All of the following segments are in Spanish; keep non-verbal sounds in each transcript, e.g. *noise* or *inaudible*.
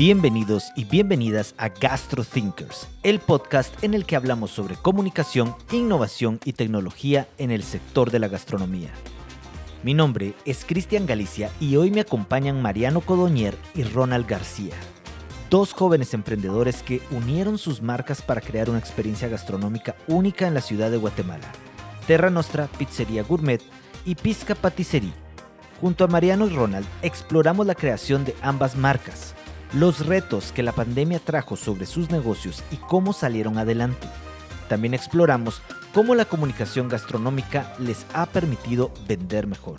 Bienvenidos y bienvenidas a Gastro Thinkers, el podcast en el que hablamos sobre comunicación, innovación y tecnología en el sector de la gastronomía. Mi nombre es Cristian Galicia y hoy me acompañan Mariano Codoñer y Ronald García, dos jóvenes emprendedores que unieron sus marcas para crear una experiencia gastronómica única en la ciudad de Guatemala. Terra Nostra Pizzería Gourmet y Pizca Patisserie. Junto a Mariano y Ronald exploramos la creación de ambas marcas los retos que la pandemia trajo sobre sus negocios y cómo salieron adelante. También exploramos cómo la comunicación gastronómica les ha permitido vender mejor.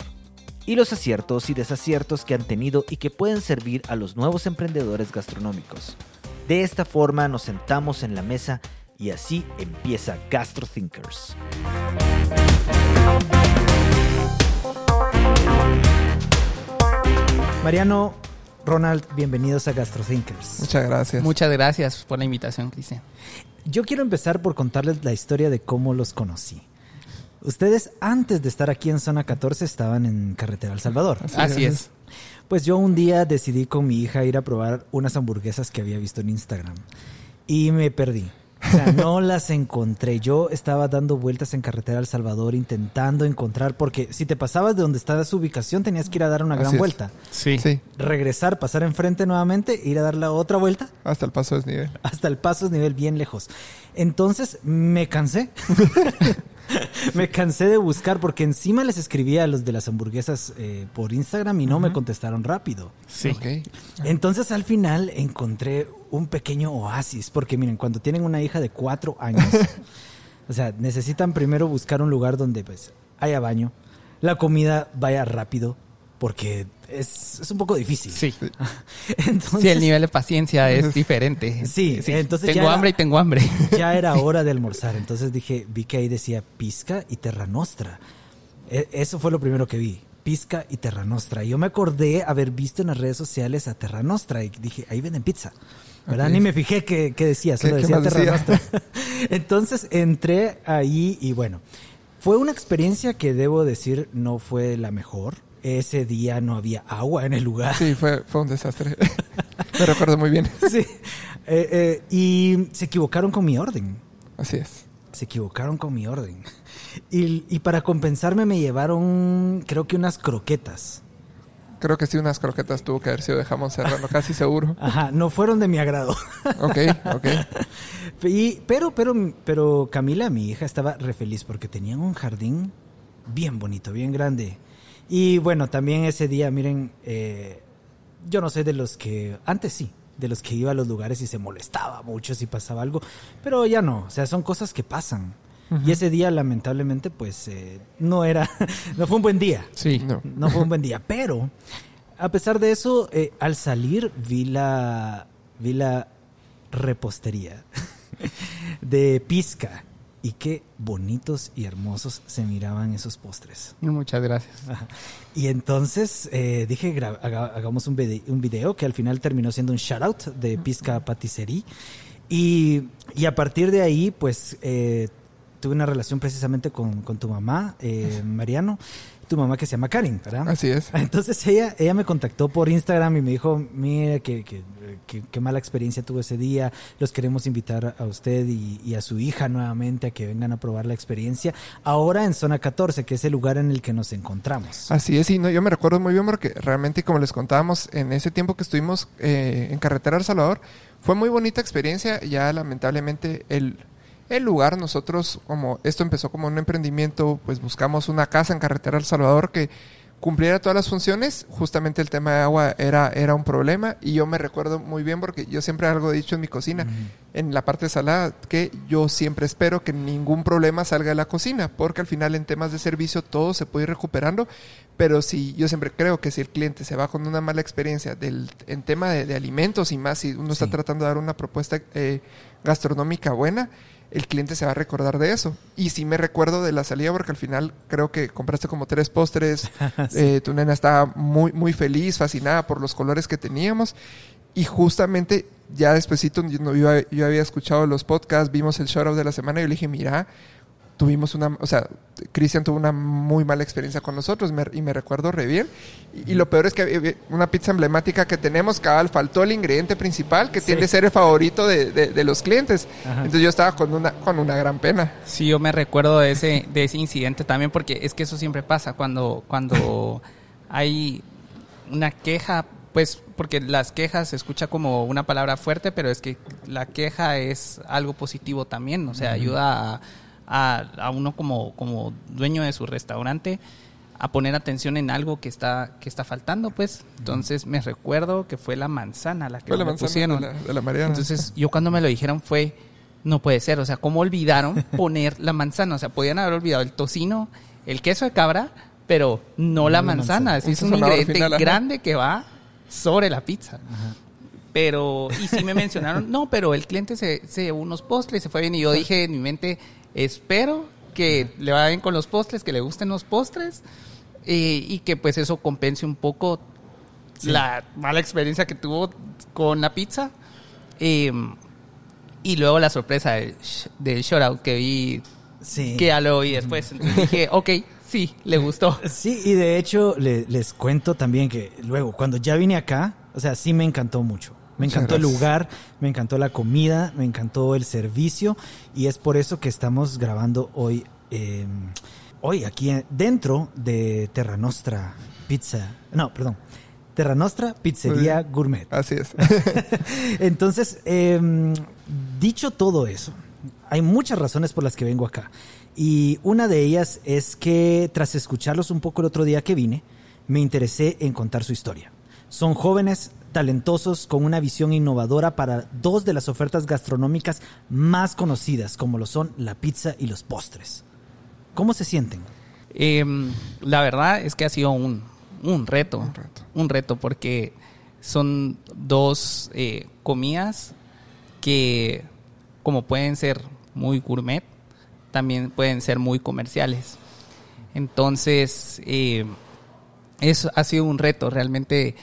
Y los aciertos y desaciertos que han tenido y que pueden servir a los nuevos emprendedores gastronómicos. De esta forma nos sentamos en la mesa y así empieza Gastro Thinkers. Mariano, Ronald, bienvenidos a GastroThinkers. Muchas gracias. Muchas gracias por la invitación, Cristian. Yo quiero empezar por contarles la historia de cómo los conocí. Ustedes antes de estar aquí en Zona 14 estaban en Carretera El Salvador. Así, es. Pues yo un día decidí con mi hija ir a probar unas hamburguesas que había visto en Instagram y me perdí. O sea, no las encontré. Yo estaba dando vueltas en carretera El Salvador intentando encontrar, porque si te pasabas de donde estaba su ubicación tenías que ir a dar una gran vuelta. Sí. sí. Regresar, pasar enfrente nuevamente, ir a dar la otra vuelta. Hasta el paso nivel. Hasta el paso nivel bien lejos. Entonces me cansé. *laughs* me cansé de buscar porque encima les escribía a los de las hamburguesas eh, por Instagram y no me contestaron rápido. Sí. Entonces al final encontré un pequeño oasis porque miren, cuando tienen una hija de cuatro años, *laughs* o sea, necesitan primero buscar un lugar donde pues haya baño, la comida vaya rápido porque es, un poco difícil. Sí. *laughs* entonces, sí, el nivel de paciencia es diferente. Sí, entonces tengo hambre y tengo hambre. *laughs* Ya era hora de almorzar, entonces dije, vi que ahí decía Pisca y Terra Nostra. E, eso fue lo primero que vi, Pisca y Terra Nostra. Y yo me acordé haber visto en las redes sociales a Terra Nostra y dije, ahí venden pizza. ¿Verdad? Ni me fijé qué, decía, solo decía Terra Nostra. *laughs* entonces entré ahí y bueno, fue una experiencia que debo decir no fue la mejor ese día no había agua en el lugar. Sí, fue, fue un desastre. *laughs* Me recuerdo muy bien. *laughs* Sí. Eh, eh, y se equivocaron con mi orden. Así es. Se equivocaron con mi orden. Y, y para compensarme me llevaron, creo que unas croquetas. Creo que sí, unas croquetas tuvo que haber sido de jamón serrano, *laughs* casi seguro. Ajá, no fueron de mi agrado. Ok, ok. *laughs* Y, pero, pero, pero Camila, mi hija, estaba re feliz porque tenían un jardín bien bonito, bien grande. Y bueno, también ese día, miren, eh, yo no sé de los que, antes sí, de los que iba a los lugares y se molestaba mucho si pasaba algo, pero ya no, o sea, son cosas que pasan. Y ese día, lamentablemente, pues eh, no era, *laughs* no fue un buen día. Sí, no. No fue un buen día, pero a pesar de eso, eh, al salir vi la, vi la repostería *laughs* de Pizca y qué bonitos y hermosos se miraban esos postres. Muchas gracias. Y entonces eh, dije, hagamos un, video, que al final terminó siendo un shout out de Pizca Patisserie. Y, y a partir de ahí, pues eh, tuve una relación precisamente con, con tu mamá, eh, Mariano tu mamá que se llama Karin, ¿verdad? Así es. *laughs* Entonces ella, ella me contactó por Instagram y me dijo, mire, qué que, mala experiencia tuvo ese día, los queremos invitar a usted y, a su hija nuevamente a que vengan a probar la experiencia, ahora en Zona 14, que es el lugar en el que nos encontramos. Así es, y no, yo me recuerdo muy bien porque realmente, como les contábamos, en ese tiempo que estuvimos eh, en Carretera El Salvador, fue muy bonita experiencia, ya lamentablemente el el lugar. Nosotros, como esto empezó como un emprendimiento, pues buscamos una casa en Carretera El Salvador que cumpliera todas las funciones. Justamente el tema de agua era, era un problema y yo me recuerdo muy bien porque yo siempre algo he dicho en mi cocina, en la parte salada, que yo siempre espero que ningún problema salga de la cocina, porque al final en temas de servicio todo se puede ir recuperando, pero si yo siempre creo que si el cliente se va con una mala experiencia del, en tema de, alimentos y más, si uno está tratando de dar una propuesta eh, gastronómica buena, el cliente se va a recordar de eso. Y sí me recuerdo de la salida porque al final creo que compraste como tres postres. *laughs* Eh, tu nena estaba muy, muy feliz, fascinada por los colores que teníamos. Y justamente ya despuesito yo, yo, había escuchado los podcasts, vimos el show de la semana y yo le dije, mira, tuvimos una, o sea, Cristian tuvo una muy mala experiencia con nosotros me- y me recuerdo re bien. Y, y lo peor es que una pizza emblemática que tenemos, cabal, faltó el ingrediente principal que Sí. tiende a ser el favorito de, de- de los clientes. Ajá. Entonces yo estaba con una, con una gran pena. Sí, yo me recuerdo de ese, de ese incidente también porque es que eso siempre pasa cuando, cuando *laughs* hay una queja, pues porque las quejas se escucha como una palabra fuerte, pero es que la queja es algo positivo también, o sea, ayuda a, a, a uno como, como dueño de su restaurante a poner atención en algo que está, que está faltando, pues. Entonces me recuerdo que fue la manzana la que Fue la me manzana pusieron. de la, de la Mariana. Entonces, yo cuando me lo dijeron fue, no puede ser, o sea, ¿cómo olvidaron *laughs* poner la manzana? O sea, podían haber olvidado el tocino, el queso de cabra, pero no la la manzana. Es Un ingrediente final, grande que va sobre la pizza. Pero, y sí me mencionaron, no, pero el cliente se, se llevó unos postres, se fue bien, y yo *laughs* dije en mi mente, espero que le vaya bien con los postres, que le gusten los postres, eh, y que pues eso compense un poco la mala experiencia que tuvo con la pizza. Eh, y luego la sorpresa del, del shoutout que vi, Sí. que ya lo vi después. Entonces dije, ok, sí, le gustó. *laughs* Sí, y de hecho le- les cuento también que luego, cuando ya vine acá, o sea, sí me encantó mucho. Me Muchas encantó el lugar, me encantó la comida, me encantó el servicio y es por eso que estamos grabando hoy, eh, hoy aquí en- dentro de Terra Nostra Pizza, no, perdón, Terra Nostra Pizzería. Gourmet. Así es. *laughs* Entonces, eh, dicho todo eso, hay muchas razones por las que vengo acá. Y una de ellas es que tras escucharlos un poco el otro día que vine, me interesé en contar su historia. Son jóvenes, talentosos, con una visión innovadora para dos de las ofertas gastronómicas más conocidas, como lo son la pizza y los postres. ¿Cómo se sienten? Eh, la verdad es que ha sido un, un reto. Un reto. Un reto porque son dos eh, comidas que como pueden ser muy gourmet, también pueden ser muy comerciales. Entonces, eh, eso ha sido un reto realmente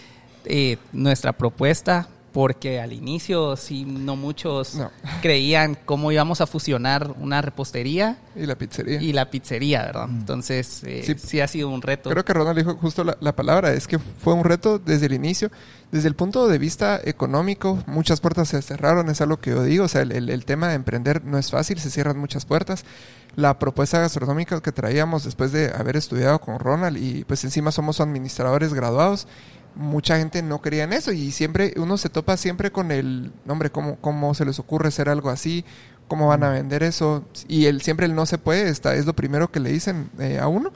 eh, nuestra propuesta porque al inicio sí no muchos No. creían cómo íbamos a fusionar una repostería y la pizzería. y la pizzería, ¿verdad? Entonces, eh, sí. Sí. ha sido un reto. Creo que Ronald dijo justo la, la palabra, es que fue un reto desde el inicio. Desde el punto de vista económico, muchas puertas se cerraron, es algo que yo digo. O sea, el, el- el tema de emprender no es fácil, se cierran muchas puertas. La propuesta gastronómica que traíamos después de haber estudiado con Ronald y pues encima somos administradores graduados, mucha gente no creía en eso y siempre uno se topa siempre con el, hombre, ¿cómo, cómo se les ocurre hacer algo así? ¿Cómo van a vender eso? Y el, siempre el no se puede, está, es lo primero que le dicen eh, a uno.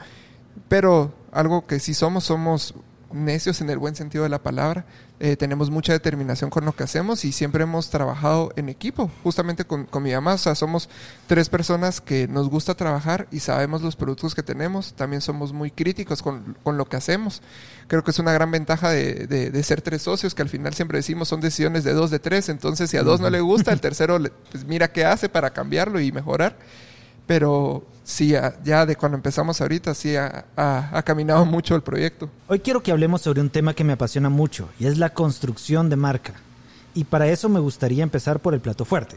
Pero algo que sí somos, somos necios en el buen sentido de la palabra. Eh, tenemos mucha determinación con lo que hacemos y siempre hemos trabajado en equipo, justamente con, con mi mamá. O sea, somos tres personas que nos gusta trabajar y sabemos los productos que tenemos. También somos muy críticos con, con lo que hacemos. Creo que es una gran ventaja de, de- de ser tres socios, que al final siempre decimos son decisiones de dos, de tres. Entonces, si a dos no le gusta, el *laughs* tercero pues mira qué hace para cambiarlo y mejorar pero sí, ya, ya de cuando empezamos ahorita, sí ha, ha- ha caminado mucho el proyecto. Hoy quiero que hablemos sobre un tema que me apasiona mucho y es la construcción de marca. Y para eso me gustaría empezar por el plato fuerte,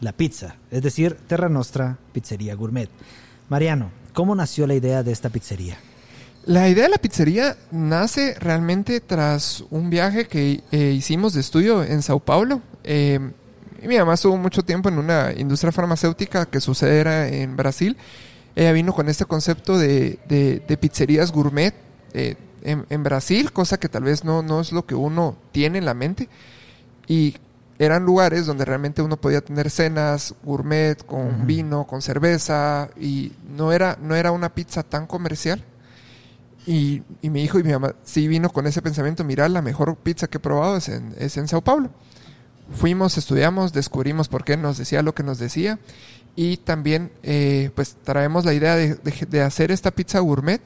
la pizza, es decir, Terra Nostra Pizzería Gourmet. Mariano, ¿cómo nació la idea de esta pizzería? La idea de la pizzería nace realmente tras un viaje que eh, hicimos de estudio en Sao Paulo. Eh, mi mamá estuvo mucho tiempo en una industria farmacéutica que su sede era en Brasil. Ella vino con este concepto de, de- de pizzerías gourmet eh, en, en Brasil, cosa que tal vez no, no es lo que uno tiene en la mente. Y eran lugares donde realmente uno podía tener cenas gourmet con vino, con cerveza y no era no era una pizza tan comercial. Y, y mi hijo y mi mamá sí vino con ese pensamiento, mira, la mejor pizza que he probado es en, es en Sao Paulo. Fuimos, estudiamos, descubrimos por qué nos decía lo que nos decía y también eh, pues traemos la idea de, de- hacer esta pizza gourmet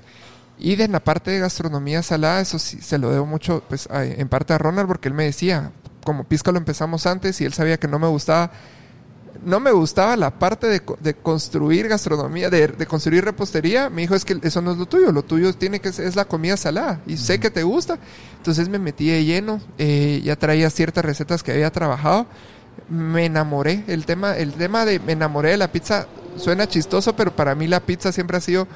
y de la parte de gastronomía salada, eso sí se lo debo mucho pues a- en parte a Ronald porque él me decía, como Pizca lo empezamos antes y él sabía que no me gustaba no me gustaba la parte de, de construir gastronomía, de, de construir repostería. Me dijo, es que eso no es lo tuyo, lo tuyo tiene que ser, es la comida salada y sé que te gusta. Entonces me metí de lleno, eh, ya traía ciertas recetas que había trabajado. Me enamoré, el tema, el tema de me enamoré de la pizza suena chistoso, pero para mí la pizza siempre ha sido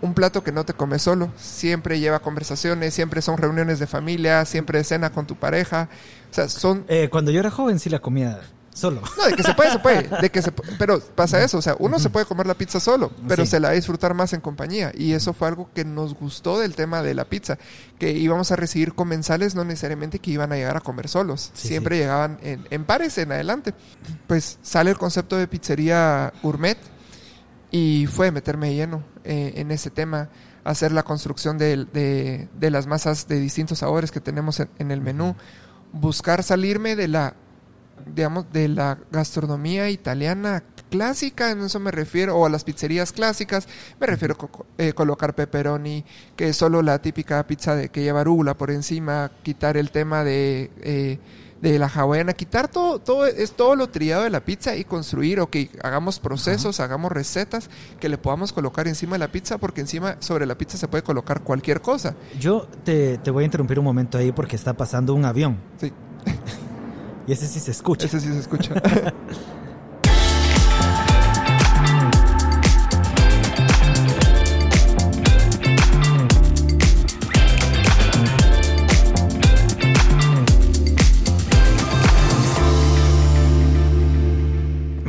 un plato que no te comes solo. Siempre lleva conversaciones, siempre son reuniones de familia, siempre cena con tu pareja. O sea, son... Eh, cuando yo era joven sí la comía solo. No, de que se puede, se puede. De que se, pero pasa eso, o sea, uno se puede comer la pizza solo, pero Sí. se la va a disfrutar más en compañía. Y eso fue algo que nos gustó del tema de la pizza, que íbamos a recibir comensales, no necesariamente que iban a llegar a comer solos, Sí, siempre llegaban en, en pares en adelante. Pues sale el concepto de pizzería gourmet y fue meterme lleno eh, en ese tema, hacer la construcción de, de- de las masas de distintos sabores que tenemos en, en el menú, buscar salirme de la, digamos, de la gastronomía italiana clásica, en eso me refiero, o a las pizzerías clásicas, me refiero a eh, colocar pepperoni, que es solo la típica pizza de que lleva arugula por encima, quitar el tema de... eh, de la hawaiana, quitar todo, todo, es todo lo triado de la pizza y construir, ok, hagamos procesos, hagamos recetas que le podamos colocar encima de la pizza, porque encima sobre la pizza se puede colocar cualquier cosa. Yo te, te voy a interrumpir un momento ahí porque está pasando un avión. Sí, *laughs* Y ese sí se escucha. ese sí se escucha. *laughs*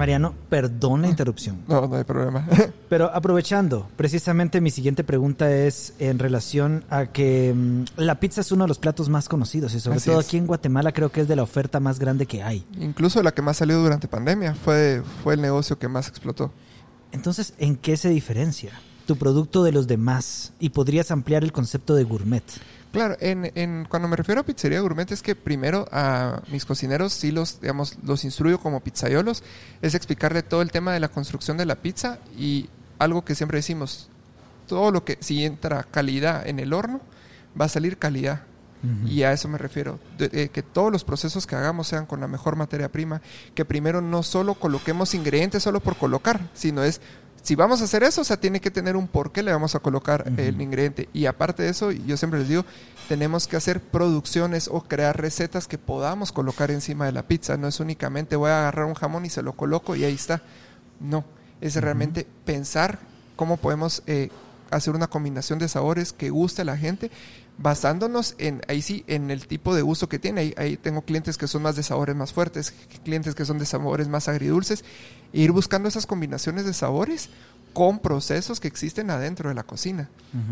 Mariano, perdón la interrupción. No, no hay problema. *laughs* Pero aprovechando, precisamente mi siguiente pregunta es en relación a que mm, la pizza es uno de los platos más conocidos y sobre Así todo es. aquí en Guatemala creo que es de la oferta más grande que hay. Incluso la que más salió durante pandemia fue, fue el negocio que más explotó. Entonces, ¿en qué se diferencia tu producto de los demás? Y podrías ampliar el concepto de gourmet. Claro, en, en, cuando me refiero a pizzería gourmet es que primero a mis cocineros sí los, digamos, los instruyo como pizzaiolos, es explicarle todo el tema de la construcción de la pizza y algo que siempre decimos, todo lo que si entra calidad en el horno, va a salir calidad. Y a eso me refiero, de- de que todos los procesos que hagamos sean con la mejor materia prima, que primero no solo coloquemos ingredientes solo por colocar, sino es, si vamos a hacer eso, o sea, tiene que tener un por qué le vamos a colocar el ingrediente. Y aparte de eso, yo siempre les digo, tenemos que hacer producciones o crear recetas que podamos colocar encima de la pizza. No es únicamente voy a agarrar un jamón y se lo coloco y ahí está. No, es realmente pensar cómo podemos eh, hacer una combinación de sabores que guste a la gente basándonos en, ahí sí, en el tipo de gusto que tiene. Ahí, ahí tengo clientes que son más de sabores más fuertes, clientes que son de sabores más agridulces, e ir buscando esas combinaciones de sabores con procesos que existen adentro de la cocina.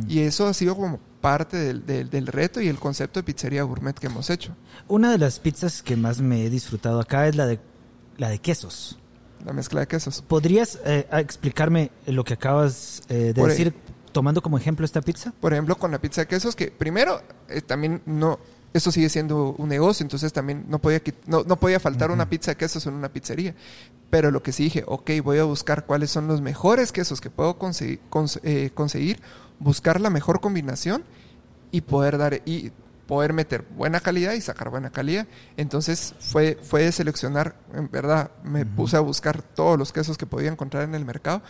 Y eso ha sido como parte del, del- del reto y el concepto de pizzería gourmet que hemos hecho. Una de las pizzas que más me he disfrutado acá es la de, la de quesos. La mezcla de quesos. ¿Podrías eh, explicarme lo que acabas eh, de Por ahí. decir tomando como ejemplo esta pizza? Por ejemplo, con la pizza de quesos, que primero eh, también no, esto sigue siendo un negocio, entonces también no podía, no, no podía faltar una pizza de quesos en una pizzería. Pero lo que sí dije, ok, voy a buscar cuáles son los mejores quesos que puedo conseguir, cons- eh, conseguir buscar la mejor combinación y poder dar y poder meter buena calidad y sacar buena calidad. Entonces fue, fue de seleccionar, en verdad, me puse a buscar todos los quesos que podía encontrar en el mercado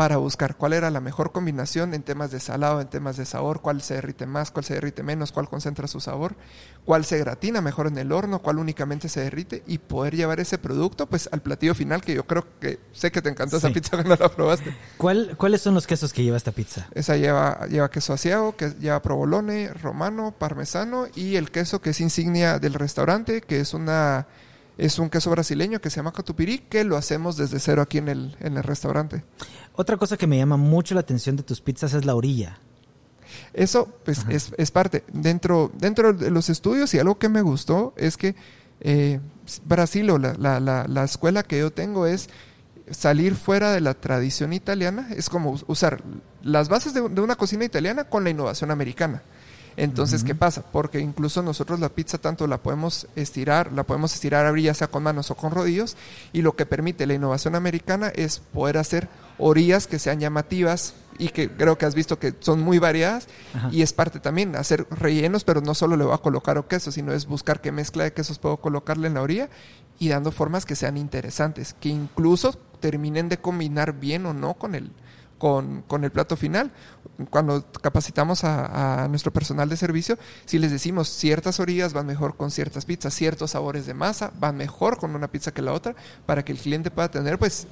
para buscar cuál era la mejor combinación en temas de salado, en temas de sabor, cuál se derrite más, cuál se derrite menos, cuál concentra su sabor, cuál se gratina mejor en el horno, cuál únicamente se derrite y poder llevar ese producto pues al platillo final que yo creo que sé que te encantó esa pizza *laughs* cuando la probaste. ¿Cuál, ¿Cuáles son los quesos que lleva esta pizza? Esa lleva, lleva queso asiago, que lleva provolone, romano, parmesano y el queso que es insignia del restaurante, que es una es un queso brasileño que se llama catupirí, que lo hacemos desde cero aquí en el, en el restaurante. Otra cosa que me llama mucho la atención de tus pizzas es la orilla. Eso pues es, es parte. Dentro, dentro de los estudios y algo que me gustó es que eh, Brasil o la, la, la, la escuela que yo tengo es salir fuera de la tradición italiana, es como us- usar las bases de, de una cocina italiana con la innovación americana. Entonces, ¿qué pasa? Porque incluso nosotros la pizza tanto la podemos estirar, la podemos estirar abrir ya sea con manos o con rodillos, y lo que permite la innovación americana es poder hacer orillas que sean llamativas y que creo que has visto que son muy variadas, Ajá. y es parte también hacer rellenos, pero no solo le voy a colocar o queso, sino es buscar qué mezcla de quesos puedo colocarle en la orilla y dando formas que sean interesantes, que incluso terminen de combinar bien o no con el, con, con el plato final. Cuando capacitamos a, nuestro personal de servicio, si les decimos ciertas orillas van mejor con ciertas pizzas, ciertos sabores de masa van mejor con una pizza que la otra, para que el cliente pueda tener pues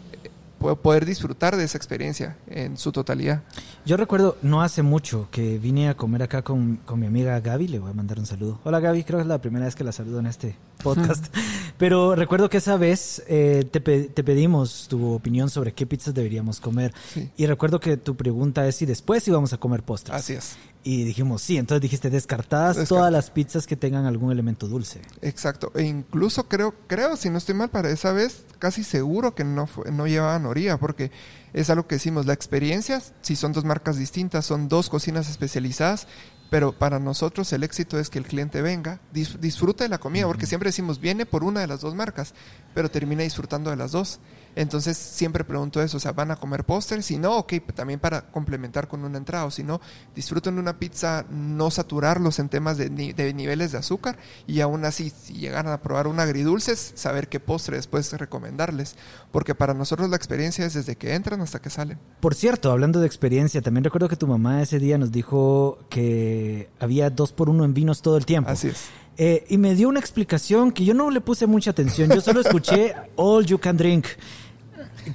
poder disfrutar de esa experiencia en su totalidad. Yo recuerdo no hace mucho que vine a comer acá con, con mi amiga Gaby, le voy a mandar un saludo. Hola Gaby, creo que es la primera vez que la saludo en este podcast. Pero recuerdo que esa vez eh, te, te, pedimos tu opinión sobre qué pizzas deberíamos comer. Y recuerdo que tu pregunta es si después íbamos a comer postres. Así es. Y dijimos, sí, entonces dijiste descartadas todas las pizzas que tengan algún elemento dulce. Exacto, e incluso creo, creo, si no estoy mal, para esa vez casi seguro que no, no llevaban orilla, porque es algo que decimos, la experiencia, si son dos marcas distintas, son dos cocinas especializadas, pero para nosotros el éxito es que el cliente venga, disfrute de la comida, porque siempre decimos, viene por una de las dos marcas, pero termina disfrutando de las dos. Entonces siempre pregunto eso, o sea, ¿van a comer póster? Si no, ok, también para complementar con una entrada, o si no, disfruten una pizza, no saturarlos en temas de, de, niveles de azúcar y aún así, si llegaran a probar un agridulce, saber qué postre después recomendarles, porque para nosotros la experiencia es desde que entran hasta que salen. Por cierto, hablando de experiencia, también recuerdo que tu mamá ese día nos dijo que había dos por uno en vinos todo el tiempo. Así es. Eh, y me dio una explicación que yo no le puse mucha atención. Yo solo escuché *laughs* All You Can Drink.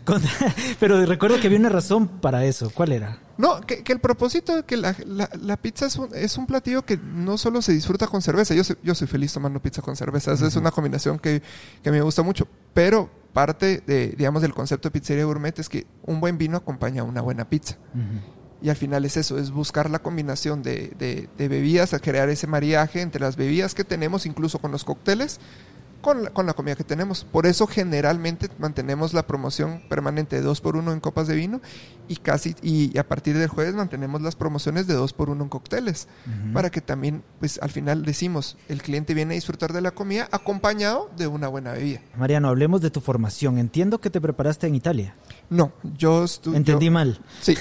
*laughs* Pero recuerdo que había una razón para eso. ¿Cuál era? No, que, el propósito de que la, la, pizza es un, es un, platillo que no solo se disfruta con cerveza. Yo soy, yo soy feliz tomando pizza con cerveza. Es una combinación que, que, me gusta mucho. Pero parte de, digamos, del concepto de pizzería gourmet es que un buen vino acompaña a una buena pizza. Y al final es eso, es buscar la combinación de, de, de bebidas, a crear ese mariaje entre las bebidas que tenemos, incluso con los cócteles, con la, con la comida que tenemos. Por eso generalmente mantenemos la promoción permanente de 2 por 1 en copas de vino y casi y a partir del jueves mantenemos las promociones de 2 por 1 en cócteles para que también pues al final decimos el cliente viene a disfrutar de la comida acompañado de una buena bebida. Mariano, hablemos de tu formación. Entiendo que te preparaste en Italia. No, yo estuve. Entendí mal. Sí.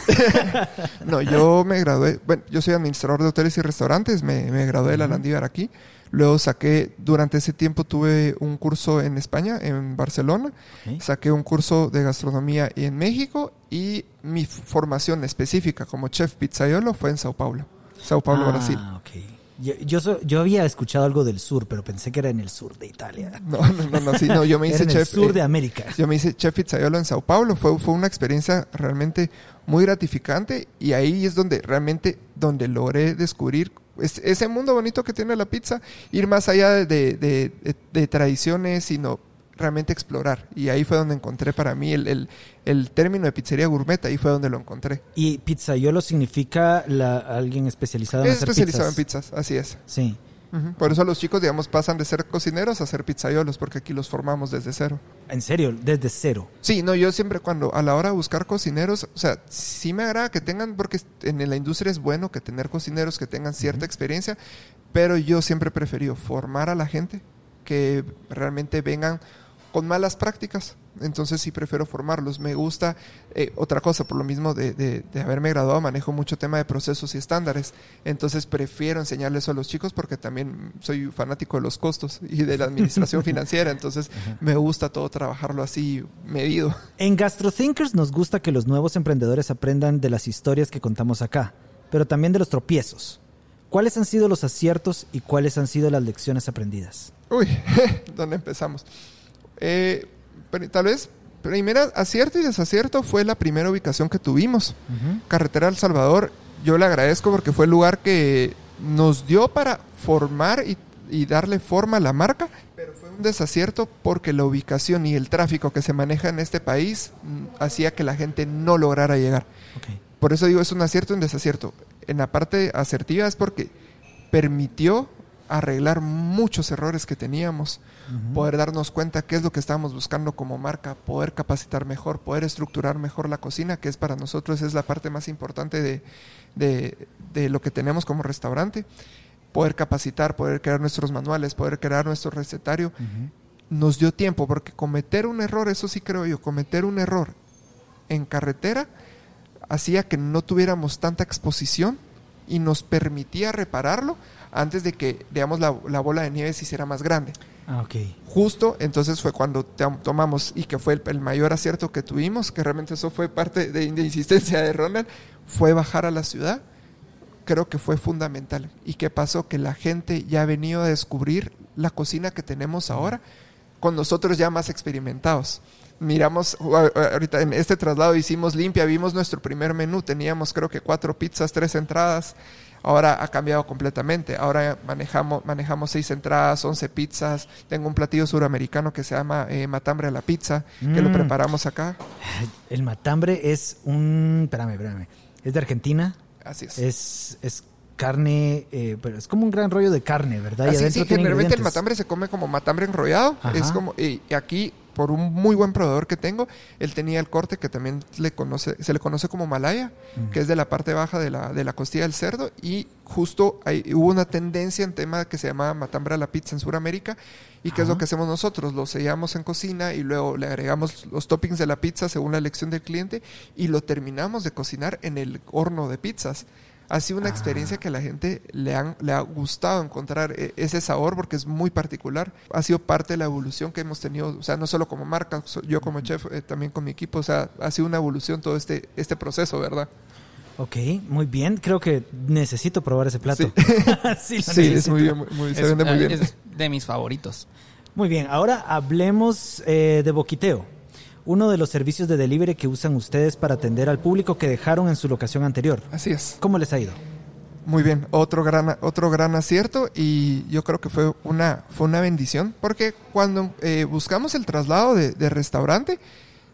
*laughs* no, yo me gradué. Bueno, yo soy administrador de hoteles y restaurantes. Me, me gradué de la Landívar aquí. Luego saqué, durante ese tiempo tuve un curso en España, en Barcelona. Saqué un curso de gastronomía en México y mi formación específica como chef pizzaiolo fue en Sao Paulo, Sao Paulo, ah, Brasil. Yo, yo, yo, había escuchado algo del sur, pero pensé que era en el sur de Italia. *laughs* No, no, no, sí, no yo me *laughs* hice en chef. el sur de América. yo me hice chef pizzaiolo en Sao Paulo. Fue, fue una experiencia realmente muy gratificante y ahí es donde realmente donde logré descubrir ese mundo bonito que tiene la pizza, ir más allá de, tradiciones, sino realmente explorar. Y ahí fue donde encontré para mí el, término de pizzería gourmet, ahí fue donde lo encontré. ¿Y pizzaiolo significa la, alguien especializado en es especializado en pizzas, así es. Sí. Por eso los chicos, digamos, pasan de ser cocineros a ser pizzaiolos, porque aquí los formamos desde cero. ¿En serio? ¿Desde cero? Sí, no, yo siempre cuando a la hora de buscar cocineros, o sea, sí me agrada que tengan, porque en la industria es bueno que tener cocineros que tengan cierta experiencia, pero yo siempre he preferido formar a la gente que realmente vengan con malas prácticas. Entonces sí prefiero formarlos. Me gusta eh, otra cosa, por lo mismo de, de, haberme graduado, manejo mucho tema de procesos y estándares. Entonces prefiero enseñarles a los chicos porque también soy fanático de los costos y de la administración *laughs* financiera. Entonces me gusta todo trabajarlo así medido. En GastroThinkers nos gusta que los nuevos emprendedores aprendan de las historias que contamos acá, pero también de los tropiezos. ¿Cuáles han sido los aciertos y cuáles han sido las lecciones aprendidas? Uy, *laughs* ¿dónde empezamos? Eh, tal vez primera acierto y desacierto fue la primera ubicación que tuvimos. Carretera El Salvador, yo le agradezco porque fue el lugar que nos dio para formar y, darle forma a la marca, pero fue un desacierto porque la ubicación y el tráfico que se maneja en este país mm, hacía que la gente no lograra llegar. Por eso digo, es un acierto y un desacierto. En la parte asertiva es porque permitió arreglar muchos errores que teníamos, poder darnos cuenta qué es lo que estábamos buscando como marca, poder capacitar mejor, poder estructurar mejor la cocina, que es para nosotros es la parte más importante de, de, lo que tenemos como restaurante, poder capacitar, poder crear nuestros manuales, poder crear nuestro recetario. Nos dio tiempo, porque cometer un error, eso sí creo yo, cometer un error en carretera hacía que no tuviéramos tanta exposición y nos permitía repararlo antes de que, digamos, la, bola de nieve se hiciera más grande. Ah, ok. Justo entonces fue cuando tomamos y que fue el, mayor acierto que tuvimos, que realmente eso fue parte de, de, insistencia de Ronald, fue bajar a la ciudad. Creo que fue fundamental. ¿Y qué pasó? Que la gente ya ha venido a descubrir la cocina que tenemos ahora con nosotros ya más experimentados miramos, ahorita en este traslado hicimos limpia, vimos nuestro primer menú, teníamos creo que cuatro pizzas, tres entradas, ahora ha cambiado completamente, ahora manejamos, manejamos seis entradas, once pizzas, tengo un platillo suramericano que se llama eh, matambre a la pizza, que lo Mm. preparamos acá, El matambre es un... Espérame, espérame. Es de Argentina. así es. Es, es carne, eh, pero es como un gran rollo de carne, ¿verdad? Así adentro sí, generalmente el matambre se come como matambre enrollado. Ajá. Es como, y aquí, por un muy buen proveedor que tengo, él tenía el corte que también le conoce, se le conoce como malaya, que es de la parte baja de la, de la costilla del cerdo. Y justo ahí hubo una tendencia en tema que se llamaba matambre a la pizza en Sudamérica. ¿Y qué es lo que hacemos nosotros? Lo sellamos en cocina y luego le agregamos los toppings de la pizza según la elección del cliente y lo terminamos de cocinar en el horno de pizzas. Ha sido una Ah. experiencia que a la gente le, han, le ha gustado encontrar eh, ese sabor porque es muy particular. Ha sido parte de la evolución que hemos tenido, o sea, no solo como marca, yo como chef, eh, también con mi equipo, o sea, ha sido una evolución todo este, este proceso, ¿verdad? Ok, muy bien. Creo que necesito probar ese plato. Sí, *laughs* es muy bien, muy- muy- se Es- vende muy bien. es de mis favoritos. Muy bien, ahora hablemos eh, de Boquiteo, uno de los servicios de delivery que usan ustedes para atender al público que dejaron en su locación anterior. Así es. ¿Cómo les ha ido? Muy bien, otro gran, otro gran acierto y yo creo que fue una, fue una bendición porque cuando eh, buscamos el traslado de, de restaurante,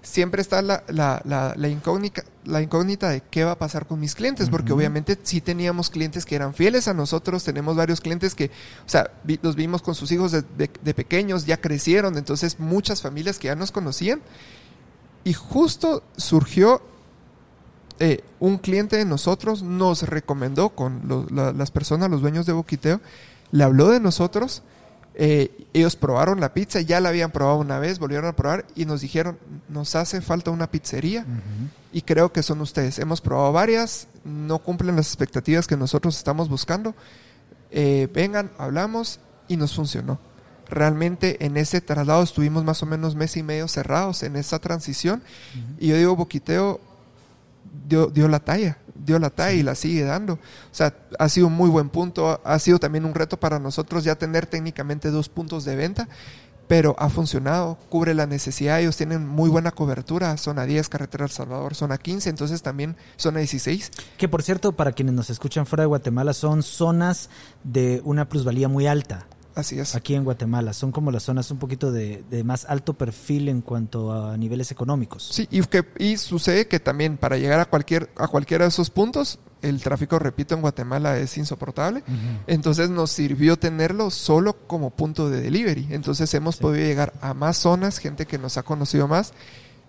siempre está la, la, la, la incógnita, la incógnita de qué va a pasar con mis clientes, porque obviamente sí teníamos clientes que eran fieles a nosotros, tenemos varios clientes que, o sea, vi- los vimos con sus hijos de, de- de pequeños, ya crecieron, entonces muchas familias que ya nos conocían y justo surgió eh, un cliente de nosotros nos recomendó con lo- las personas, los dueños de Boquiteo, le habló de nosotros, eh, ellos probaron la pizza, ya la habían probado una vez, volvieron a probar y nos dijeron, nos hace falta una pizzería y creo que son ustedes. Hemos probado varias, no cumplen las expectativas que nosotros estamos buscando. Eh, vengan, hablamos y nos funcionó. Realmente en ese traslado estuvimos más o menos mes y medio cerrados en esa transición y yo digo, Boquiteo dio, dio la talla, dio la talla y la sigue dando. O sea, ha sido un muy buen punto, ha sido también un reto para nosotros ya tener técnicamente dos puntos de venta, pero ha funcionado, cubre la necesidad, ellos tienen muy buena cobertura, zona 10, carretera El Salvador, zona 15, entonces también zona 16. Que por cierto, para quienes nos escuchan fuera de Guatemala, son zonas de una plusvalía muy alta. Así es. Aquí en Guatemala son como las zonas un poquito de, de más alto perfil en cuanto a niveles económicos. Sí, y, que, y sucede que también para llegar a cualquier a cualquiera de esos puntos, el tráfico, repito, en Guatemala es insoportable. Entonces nos sirvió tenerlo solo como punto de delivery. Entonces hemos Sí. podido llegar a más zonas, gente que nos ha conocido más.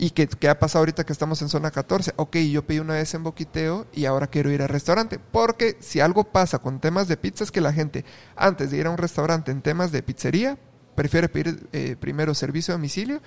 ¿Y que, qué ha pasado ahorita que estamos en zona 14? Ok, yo pedí una vez en Boquiteo y ahora quiero ir al restaurante. Porque si algo pasa con temas de pizza es que la gente, antes de ir a un restaurante en temas de pizzería, prefiere pedir eh, primero servicio a domicilio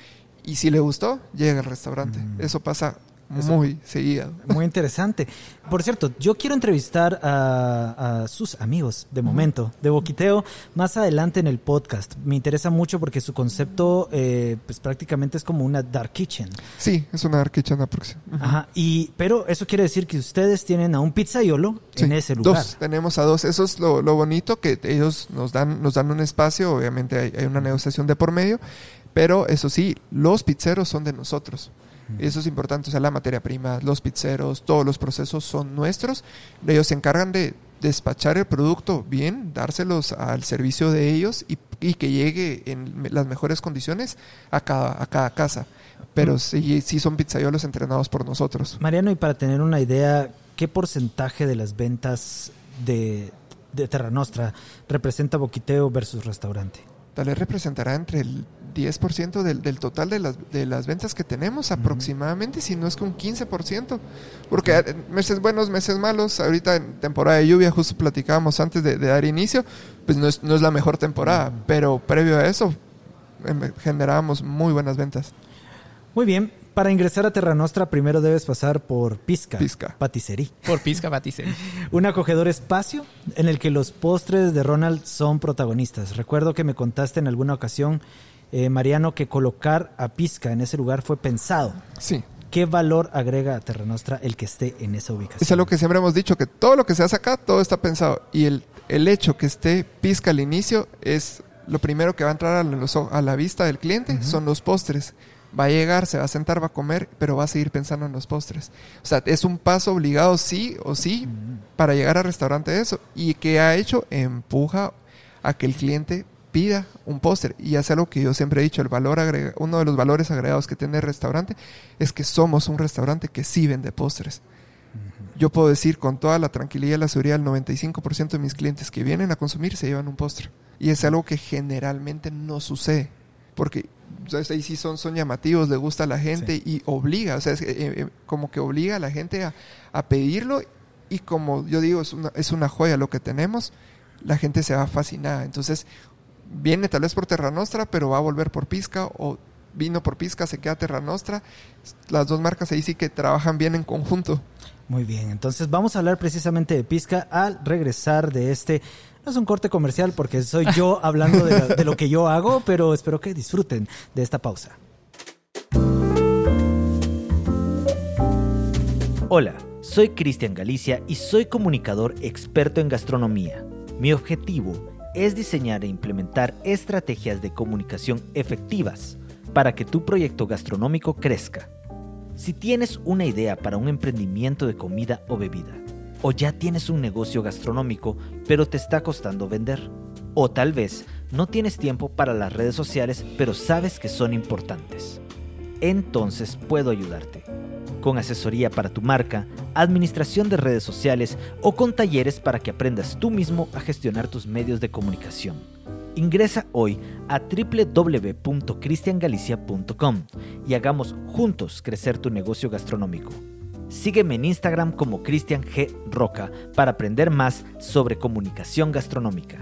y si le gustó, llega al restaurante. Mm. Eso pasa muy seguido. Muy interesante. Por cierto, yo quiero entrevistar a, a sus amigos de momento, de Boquiteo, más adelante en el podcast. Me interesa mucho porque su concepto, eh, pues prácticamente es como una dark kitchen. Sí, es una dark kitchen próxima. Ajá. Y, pero eso quiere decir que ustedes tienen a un pizzaiolo en Sí, ese lugar. Dos, tenemos a dos. Eso es lo, lo bonito, que ellos nos dan, nos dan un espacio, obviamente hay, hay una negociación de por medio, pero eso sí, los pizzeros son de nosotros. Eso es importante, o sea, la materia prima, los pizzeros, todos los procesos son nuestros. Ellos se encargan de despachar el producto bien, dárselos al servicio de ellos y, y que llegue en las mejores condiciones a cada, a cada casa. Pero sí, sí son pizzaiolos entrenados por nosotros. Mariano, y para tener una idea, ¿qué porcentaje de las ventas de, de Terra Nostra representa Boquiteo versus restaurante? Tal vez representará entre el 10% del, del total de las, de las ventas que tenemos aproximadamente, si no es que un 15%. Porque eh, meses buenos, meses malos, ahorita en temporada de lluvia, justo platicábamos antes de, de dar inicio, pues no es, no es la mejor temporada, pero previo a eso em, generábamos muy buenas ventas. Muy bien, para ingresar a Terra Nostra primero debes pasar por Pisca, Pisca. Patisserie. Por pizca baticería. *laughs* Un acogedor espacio en el que los postres de Ronald son protagonistas. Recuerdo que me contaste en alguna ocasión, eh, Mariano, que colocar a Pisca en ese lugar fue pensado. Sí. ¿Qué valor agrega a Terra Nostra el que esté en esa ubicación? Es algo que siempre hemos dicho, que todo lo que se hace acá, todo está pensado. Y el, el hecho que esté pizca al inicio es lo primero que va a entrar a, los o- a la vista del cliente, son los postres. Va a llegar, se va a sentar, va a comer, pero va a seguir pensando en los postres. O sea, es un paso obligado sí o sí para llegar al restaurante eso. ¿Y que ha hecho? Empuja a que el cliente pida un postre. Y hace algo que yo siempre he dicho, el valor uno de los valores agregados que tiene el restaurante es que somos un restaurante que sí vende postres. Yo puedo decir con toda la tranquilidad y la seguridad, el 95% de mis clientes que vienen a consumir se llevan un postre. Y es algo que generalmente no sucede. Porque ahí sí son, son llamativos, le gusta a la gente y obliga, o sea, es, eh, eh, como que obliga a la gente a, a, pedirlo y como yo digo, es una, es una joya lo que tenemos, la gente se va fascinada. Entonces, viene tal vez por Terra Nostra, pero va a volver por Pisca o vino por Pisca, se queda Terra Nostra. Las dos marcas ahí sí que trabajan bien en conjunto. Muy bien, entonces vamos a hablar precisamente de Pisca al regresar de este... No es un corte comercial porque soy yo *laughs* hablando de, de lo que yo hago, pero espero que disfruten de esta pausa. Hola, soy Cristian Galicia y soy comunicador experto en gastronomía. Mi objetivo es diseñar e implementar estrategias de comunicación efectivas para que tu proyecto gastronómico crezca. Si tienes una idea para un emprendimiento de comida o bebida, o ya tienes un negocio gastronómico pero te está costando vender, o tal vez no tienes tiempo para las redes sociales pero sabes que son importantes, entonces puedo ayudarte con asesoría para tu marca, administración de redes sociales o con talleres para que aprendas tú mismo a gestionar tus medios de comunicación. Ingresa hoy a www.cristiangalicia.com y hagamos juntos crecer tu negocio gastronómico. Sígueme en Instagram como Cristian G. Roca para aprender más sobre comunicación gastronómica.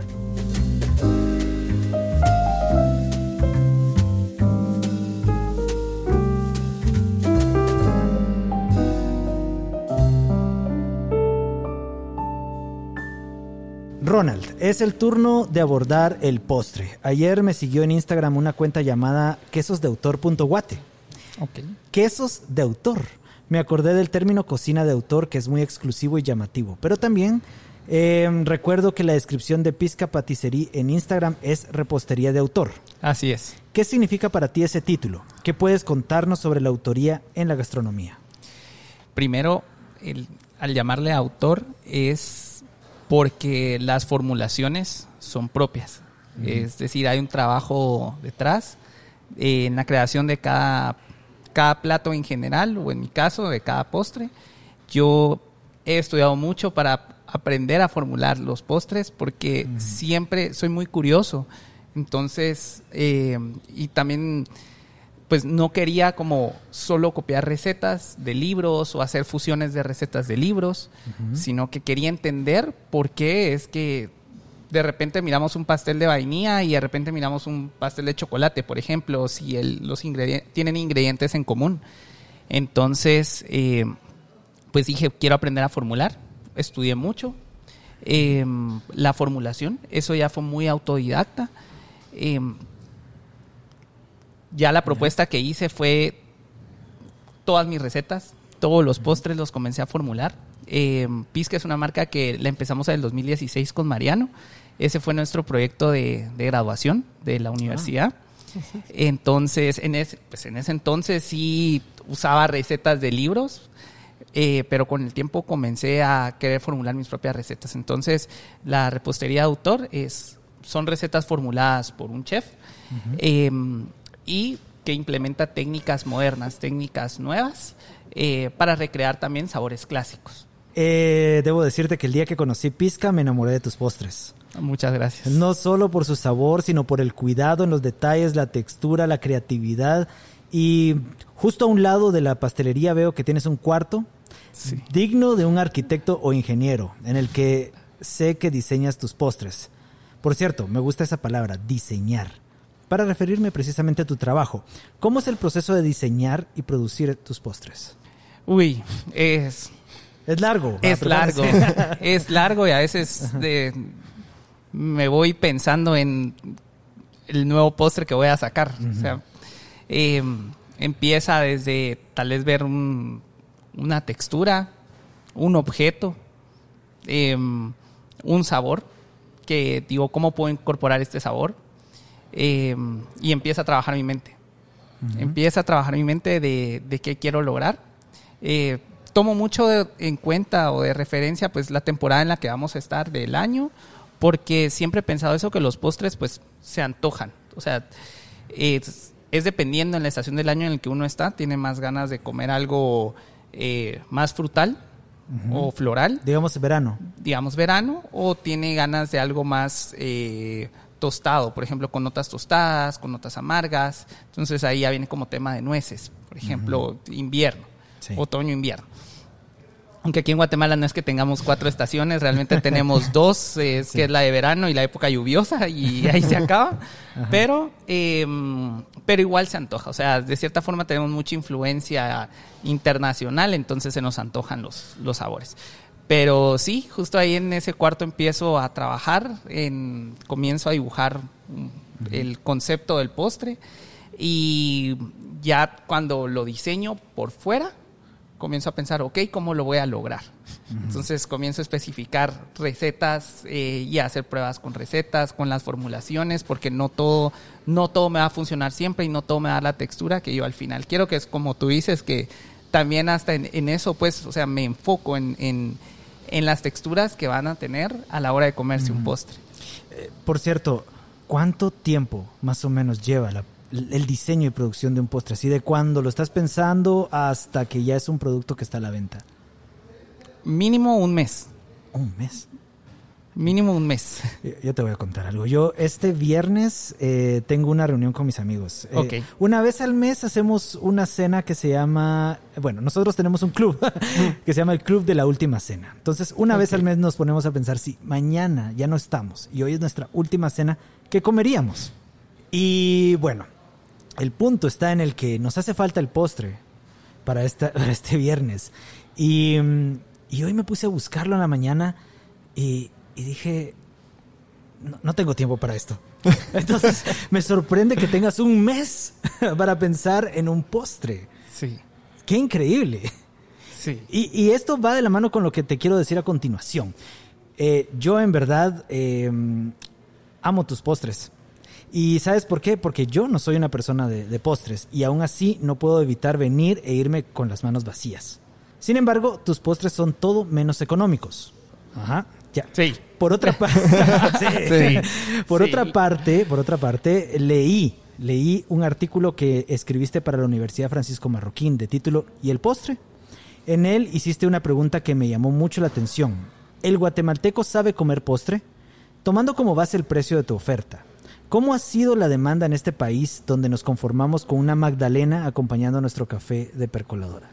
Ronald, es el turno de abordar el postre. Ayer me siguió en Instagram una cuenta llamada quesosdeautor.guate. Okay. Quesos de autor. Me acordé del término cocina de autor que es muy exclusivo y llamativo, pero también em, recuerdo que la descripción de Pizca Patisserie en Instagram es repostería de autor. Así es. ¿Qué significa para ti ese título? ¿Qué puedes contarnos sobre la autoría en la gastronomía? Primero, al llamarle autor es porque las formulaciones son propias. Es decir, hay un trabajo detrás eh, en la creación de cada, cada plato en general, o en mi caso, de cada postre. Yo he estudiado mucho para aprender a formular los postres porque siempre soy muy curioso. Entonces, eh, y también pues no quería como solo copiar recetas de libros o hacer fusiones de recetas de libros, sino que quería entender por qué es que de repente miramos un pastel de vainilla y de repente miramos un pastel de chocolate, por ejemplo, si los ingredientes tienen ingredientes en común. Entonces, eh, pues dije, quiero aprender a formular. Estudié mucho. Em, la formulación, eso ya fue muy autodidacta. Em, ya la propuesta que hice fue todas mis recetas, todos los postres los comencé a formular. Eh, Pizca es una marca que la empezamos en el 2016 con Mariano. Ese fue nuestro proyecto de, graduación de la universidad. Ah, entonces, en ese, pues en ese entonces sí usaba recetas de libros, eh, pero con el tiempo comencé a querer formular mis propias recetas. Entonces, la repostería de autor es, son recetas formuladas por un chef y que implementa técnicas modernas, técnicas nuevas eh, para recrear también sabores clásicos. Eh, debo decirte que el día que conocí Pizca me enamoré de tus postres. Muchas gracias. No solo por su sabor, sino por el cuidado en los detalles, la textura, la creatividad. Y justo a un lado de la pastelería veo que tienes un cuarto digno de un arquitecto o ingeniero, en el que sé que diseñas tus postres. Por cierto, me gusta esa palabra, diseñar para referirme precisamente a tu trabajo. ¿Cómo es el proceso de diseñar y producir tus postres? Uy, es... Es largo. Es largo. *laughs* es largo y a veces me voy pensando en el nuevo postre que voy a sacar. O sea, em, empieza desde tal vez ver una textura, un objeto, em, un sabor, que digo, ¿cómo puedo incorporar este sabor? Em, y empieza a trabajar mi mente. Empieza a trabajar mi mente de, de qué quiero lograr. Eh, tomo mucho en cuenta o de referencia pues la temporada en la que vamos a estar del año, porque siempre he pensado eso que los postres pues se antojan. O sea, es, dependiendo en la estación del año en el que uno está, tiene más ganas de comer algo eh, más frutal o floral. Digamos verano. Digamos verano, o tiene ganas de algo más eh, tostado, por ejemplo, con notas tostadas, con notas amargas. Entonces ahí ya viene como tema de nueces, por ejemplo, invierno, otoño-invierno. Aunque aquí en Guatemala no es que tengamos cuatro estaciones, realmente tenemos *laughs* dos, que es la de verano y la época lluviosa, y ahí se *laughs* acaba. Pero, em, pero igual se antoja. O sea, de cierta forma tenemos mucha influencia internacional, entonces se nos antojan los, los sabores. Pero sí, justo ahí en ese cuarto empiezo a trabajar, en, comienzo a dibujar el concepto del postre y ya cuando lo diseño por fuera, comienzo a pensar, ok, ¿cómo lo voy a lograr? Entonces comienzo a especificar recetas eh, y a hacer pruebas con recetas, con las formulaciones, porque no todo, no todo me va a funcionar siempre y no todo me da la textura que yo al final quiero, que es como tú dices, que también hasta en, eso, pues, o sea, me enfoco en, en, las texturas que van a tener a la hora de comerse un postre. Eh, por cierto, ¿cuánto tiempo más o menos lleva la el diseño y producción de un postre, así de cuando lo estás pensando hasta que ya es un producto que está a la venta? Mínimo un mes. Un mes. Mínimo un mes. Yo te voy a contar algo. Yo este viernes eh, tengo una reunión con mis amigos. Eh, una vez al mes hacemos una cena que se llama, bueno, nosotros tenemos un club *laughs* que se llama el Club de la Última Cena. Entonces, una vez al mes nos ponemos a pensar si mañana ya no estamos y hoy es nuestra última cena, ¿qué comeríamos? Y bueno, el punto está en el que nos hace falta el postre para, *laughs* este viernes. Mm, y, hoy me puse a buscarlo en la mañana y, dije, no, tengo tiempo para esto. *laughs* Entonces me sorprende que tengas un mes *laughs* para pensar en un postre. Sí. Qué increíble. Sí. Y, esto va de la mano con lo que te quiero decir a continuación. Eh, yo en verdad em, amo tus postres. ¿Y sabes por qué? Porque yo no soy una persona de, postres y aún así no puedo evitar venir e irme con las manos vacías. Sin embargo, tus postres son todo menos económicos. Ajá, ya. Sí. Por otra parte, *laughs* *laughs* Por otra parte, por otra parte, leí, leí un artículo que escribiste para la Universidad Francisco Marroquín de título ¿Y el postre? En él hiciste una pregunta que me llamó mucho la atención. ¿El guatemalteco sabe comer postre? Tomando como base el precio de tu oferta, ¿Cómo ha sido la demanda en este país donde nos conformamos con una Magdalena acompañando nuestro café de percoladora?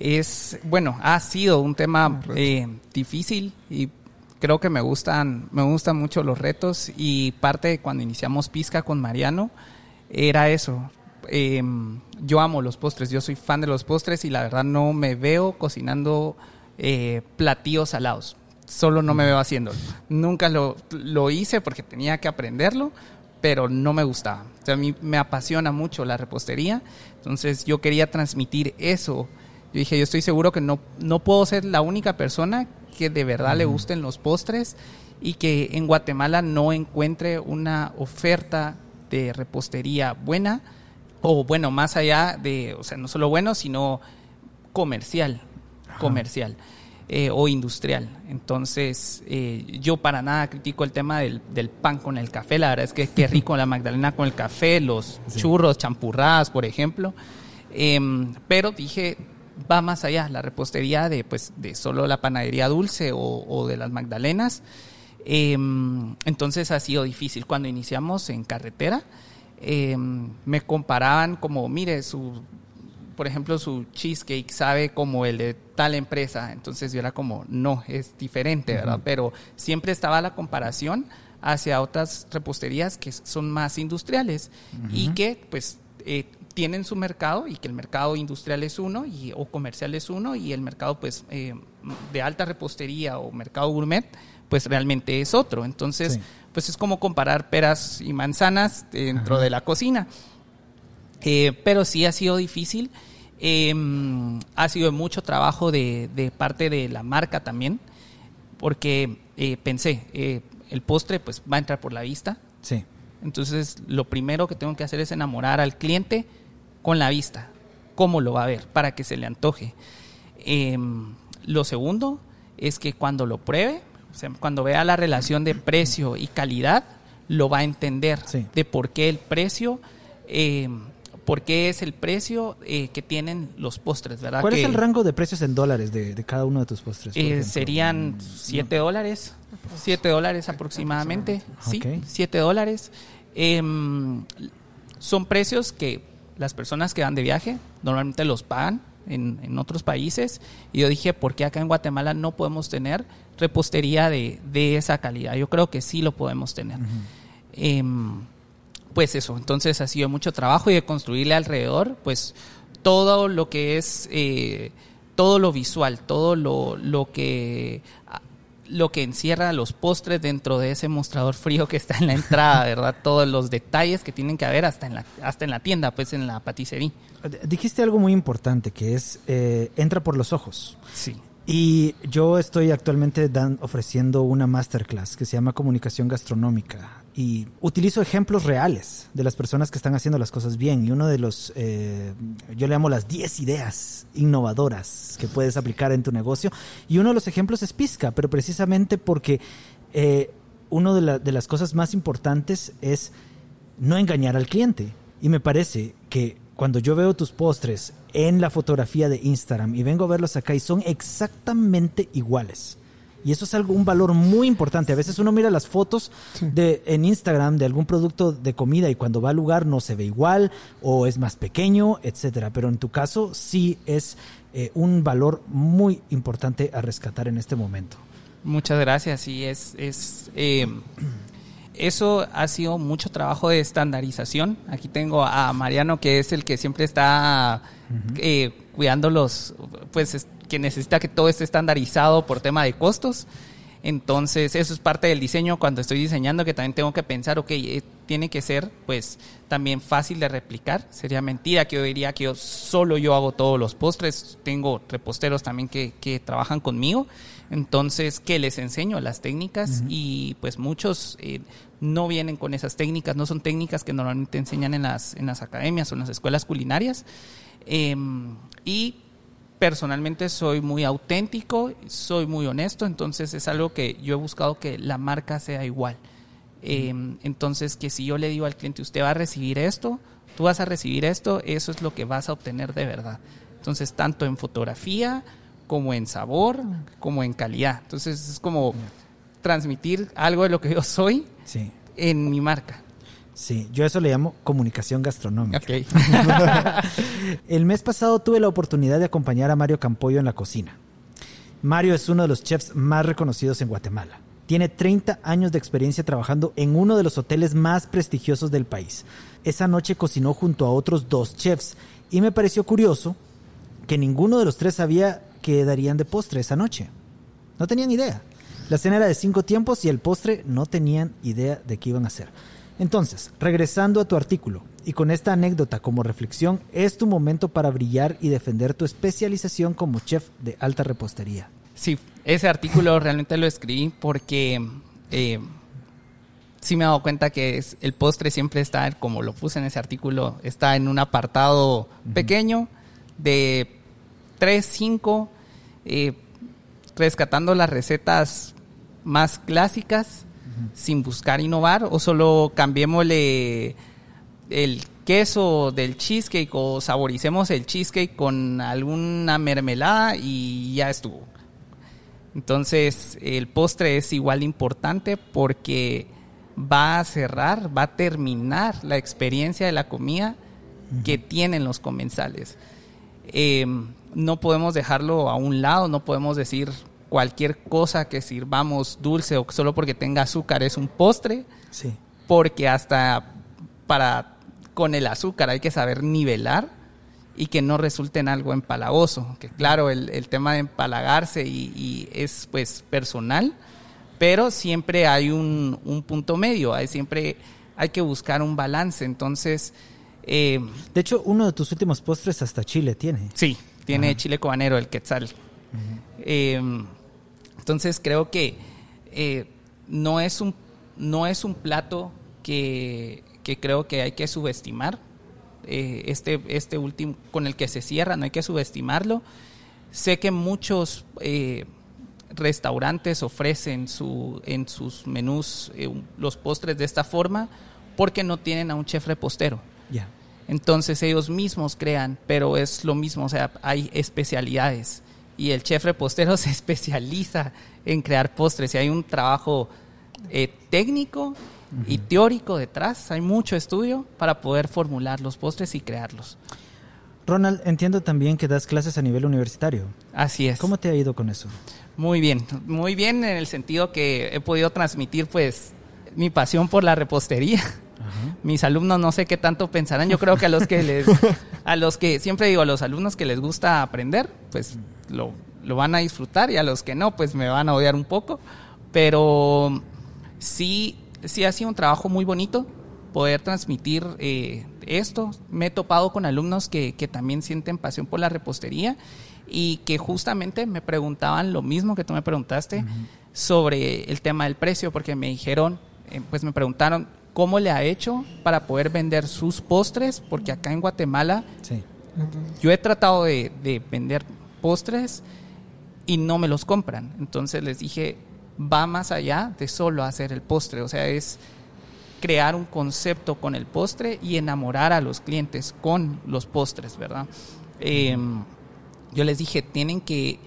Es, bueno, ha sido un tema eh, difícil y creo que me gustan, me gustan mucho los retos y parte de cuando iniciamos Pizca con Mariano era eso. Em, yo amo los postres, yo soy fan de los postres y la verdad no me veo cocinando eh, platillos salados solo no me veo haciéndolo. Nunca lo, lo hice porque tenía que aprenderlo, pero no me gustaba. O sea, a mí me apasiona mucho la repostería, entonces yo quería transmitir eso. Yo dije, yo estoy seguro que no, no puedo ser la única persona que de verdad le gusten los postres y que en Guatemala no encuentre una oferta de repostería buena o bueno, más allá de, o sea, no solo bueno, sino comercial, comercial. Eh, o industrial. Entonces, eh, yo para nada critico el tema del, pan con el café. La verdad es que qué rico la Magdalena con el café, los churros, champurradas, por ejemplo. Em, pero dije, va más allá, la repostería de, pues, de solo la panadería dulce o, de las Magdalenas. Em, entonces ha sido difícil. Cuando iniciamos en carretera, em, me comparaban como, mire, su por ejemplo, su cheesecake sabe como el de tal empresa. Entonces yo era como, no, es diferente, ¿verdad? Pero siempre estaba la comparación hacia otras reposterías que son más industriales y que pues eh, tienen su mercado y que el mercado industrial es uno y, o comercial es uno y el mercado pues eh, de alta repostería o mercado gourmet pues realmente es otro. Entonces pues es como comparar peras y manzanas dentro de la cocina. Eh, pero sí ha sido difícil Em, ha sido mucho trabajo de, parte de la marca también, porque eh, pensé, eh, el postre pues va a entrar por la vista. Sí. Entonces, lo primero que tengo que hacer es enamorar al cliente con la vista, cómo lo va a ver, para que se le antoje. Em, lo segundo es que cuando lo pruebe, cuando vea la relación de precio y calidad, lo va a entender de por qué el precio, eh, por qué es el precio eh, que tienen los postres, ¿verdad? ¿Cuál es el rango de precios en dólares de, cada uno de tus postres? Eh, serían 7 dólares, 7 dólares aproximadamente, sí, 7 dólares. Em, son precios que las personas que van de viaje normalmente los pagan en, otros países. Y yo dije, ¿por qué acá en Guatemala no podemos tener repostería de, esa calidad? Yo creo que sí lo podemos tener. Em, pues eso, entonces ha sido mucho trabajo y de construirle alrededor, pues todo lo que es, eh, todo lo visual, todo lo, lo que lo que encierra los postres dentro de ese mostrador frío que está en la entrada, ¿verdad? *laughs* Todos los detalles que tienen que haber hasta en la, hasta en la tienda, pues en la paticería. Dijiste algo muy importante que es eh, entra por los ojos. Sí. Y yo estoy actualmente dan, ofreciendo una masterclass que se llama Comunicación Gastronómica y utilizo ejemplos reales de las personas que están haciendo las cosas bien. Y uno de los, eh, yo le llamo las 10 ideas innovadoras que puedes aplicar en tu negocio. Y uno de los ejemplos es Pizca, pero precisamente porque eh, una de, de las cosas más importantes es no engañar al cliente. Y me parece que cuando yo veo tus postres en la fotografía de Instagram y vengo a verlos acá y son exactamente iguales. Y eso es algo, un valor muy importante. A veces uno mira las fotos de, en Instagram de algún producto de comida y cuando va al lugar no se ve igual o es más pequeño, etcétera. Pero en tu caso sí es eh, un valor muy importante a rescatar en este momento. Muchas gracias. Y es, es eh, eso ha sido mucho trabajo de estandarización. Aquí tengo a Mariano, que es el que siempre está eh, cuidando los, pues que necesita que todo esté estandarizado por tema de costos. Entonces, eso es parte del diseño cuando estoy diseñando, que también tengo que pensar, ok, eh, tiene que ser, pues, también fácil de replicar. Sería mentira que yo diría que yo solo yo hago todos los postres. Tengo reposteros también que, que trabajan conmigo. Entonces, que les enseño las técnicas y pues muchos eh, no vienen con esas técnicas, no son técnicas que normalmente enseñan en las, en las academias o en las escuelas culinarias. Em, y personalmente soy muy auténtico, soy muy honesto, entonces es algo que yo he buscado que la marca sea igual. Em, entonces, que si yo le digo al cliente, usted va a recibir esto, tú vas a recibir esto, eso es lo que vas a obtener de verdad. Entonces, tanto en fotografía, como en sabor, como en calidad. Entonces es como transmitir algo de lo que yo soy en mi marca. Sí, yo eso le llamo comunicación gastronómica. *laughs* El mes pasado tuve la oportunidad de acompañar a Mario Campoyo en la cocina. Mario es uno de los chefs más reconocidos en Guatemala. Tiene 30 años de experiencia trabajando en uno de los hoteles más prestigiosos del país. Esa noche cocinó junto a otros dos chefs y me pareció curioso que ninguno de los tres sabía que darían de postre esa noche. No tenían idea. La cena era de cinco tiempos y el postre no tenían idea de qué iban a hacer. Entonces, regresando a tu artículo y con esta anécdota como reflexión, es tu momento para brillar y defender tu especialización como chef de alta repostería. Sí, ese artículo realmente lo escribí porque eh, sí me he dado cuenta que es, el postre siempre está, como lo puse en ese artículo, está en un apartado pequeño de 3, 5, eh, rescatando las recetas más clásicas sin buscar innovar o solo cambiémosle el queso del cheesecake o saboricemos el cheesecake con alguna mermelada y ya estuvo. Entonces el postre es igual importante porque va a cerrar, va a terminar la experiencia de la comida que tienen los comensales. Eh, no podemos dejarlo a un lado, no podemos decir cualquier cosa que sirvamos dulce o solo porque tenga azúcar es un postre. Sí. Porque hasta para con el azúcar hay que saber nivelar y que no resulte en algo empalagoso. Que claro, el, tema de empalagarse y, es pues personal, pero siempre hay un, un punto medio, hay siempre hay que buscar un balance. Entonces, eh, de hecho, uno de tus últimos postres hasta Chile tiene. Sí, tiene chile cobanero, el quetzal. Eh, entonces creo que eh, no, es un, no es un plato que, creo que hay que subestimar. eh, este, este último con el que se cierra, no hay que subestimarlo. Sé que muchos eh, restaurantes ofrecen su, en sus menús eh, los postres de esta forma porque no tienen a un chef repostero. Ya. Entonces ellos mismos crean, pero es lo mismo, o sea, hay especialidades y el chef repostero *laughs* se especializa en crear postres y hay un trabajo eh, técnico y teórico detrás, hay mucho estudio para poder formular los postres y crearlos. Ronald, entiendo también que das clases a nivel universitario. Así es. ¿Cómo te ha ido con eso? Muy bien, muy bien en el sentido que he podido transmitir pues mi pasión por la repostería. *laughs* Mis alumnos no sé qué tanto pensarán, yo creo que a los que les a los que siempre digo a los alumnos que les gusta aprender, pues lo, lo van a disfrutar y a los que no, pues me van a odiar un poco, pero sí sí ha sido un trabajo muy bonito poder transmitir eh, esto. Me he topado con alumnos que, que, también sienten pasión por la repostería y que justamente me preguntaban lo mismo que tú me preguntaste uh -huh. sobre el tema del precio, porque me dijeron, eh, pues me preguntaron cómo le ha hecho para poder vender sus postres, porque acá en Guatemala sí. yo he tratado de, de vender postres y no me los compran. Entonces les dije, va más allá de solo hacer el postre, o sea, es crear un concepto con el postre y enamorar a los clientes con los postres, ¿verdad? Eh, yo les dije, tienen que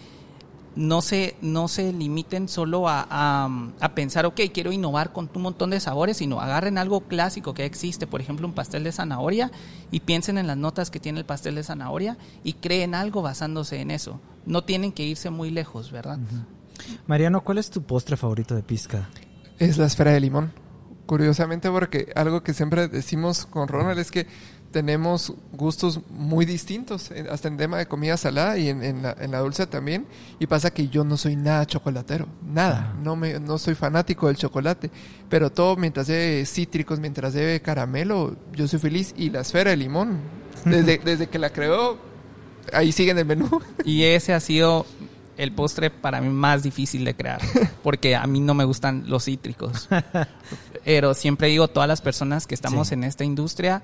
no se, no se limiten solo a, a, a, pensar, ok, quiero innovar con un montón de sabores, sino agarren algo clásico que existe, por ejemplo, un pastel de zanahoria, y piensen en las notas que tiene el pastel de zanahoria y creen algo basándose en eso. No tienen que irse muy lejos, ¿verdad? Uh -huh. Mariano, ¿cuál es tu postre favorito de pizca? Es la esfera de limón. Curiosamente, porque algo que siempre decimos con Ronald es que tenemos gustos muy distintos, hasta en tema de comida salada y en, en, la, en, la, dulce también. Y pasa que yo no soy nada chocolatero, nada. No, me, no soy fanático del chocolate. Pero todo mientras lleve cítricos, mientras lleve caramelo, yo soy feliz. Y la esfera de limón, *laughs* desde, desde que la creó, ahí sigue en el menú. Y ese ha sido el postre para mí más difícil de crear, *laughs* porque a mí no me gustan los cítricos. *laughs* Pero siempre digo, todas las personas que estamos sí. en esta industria,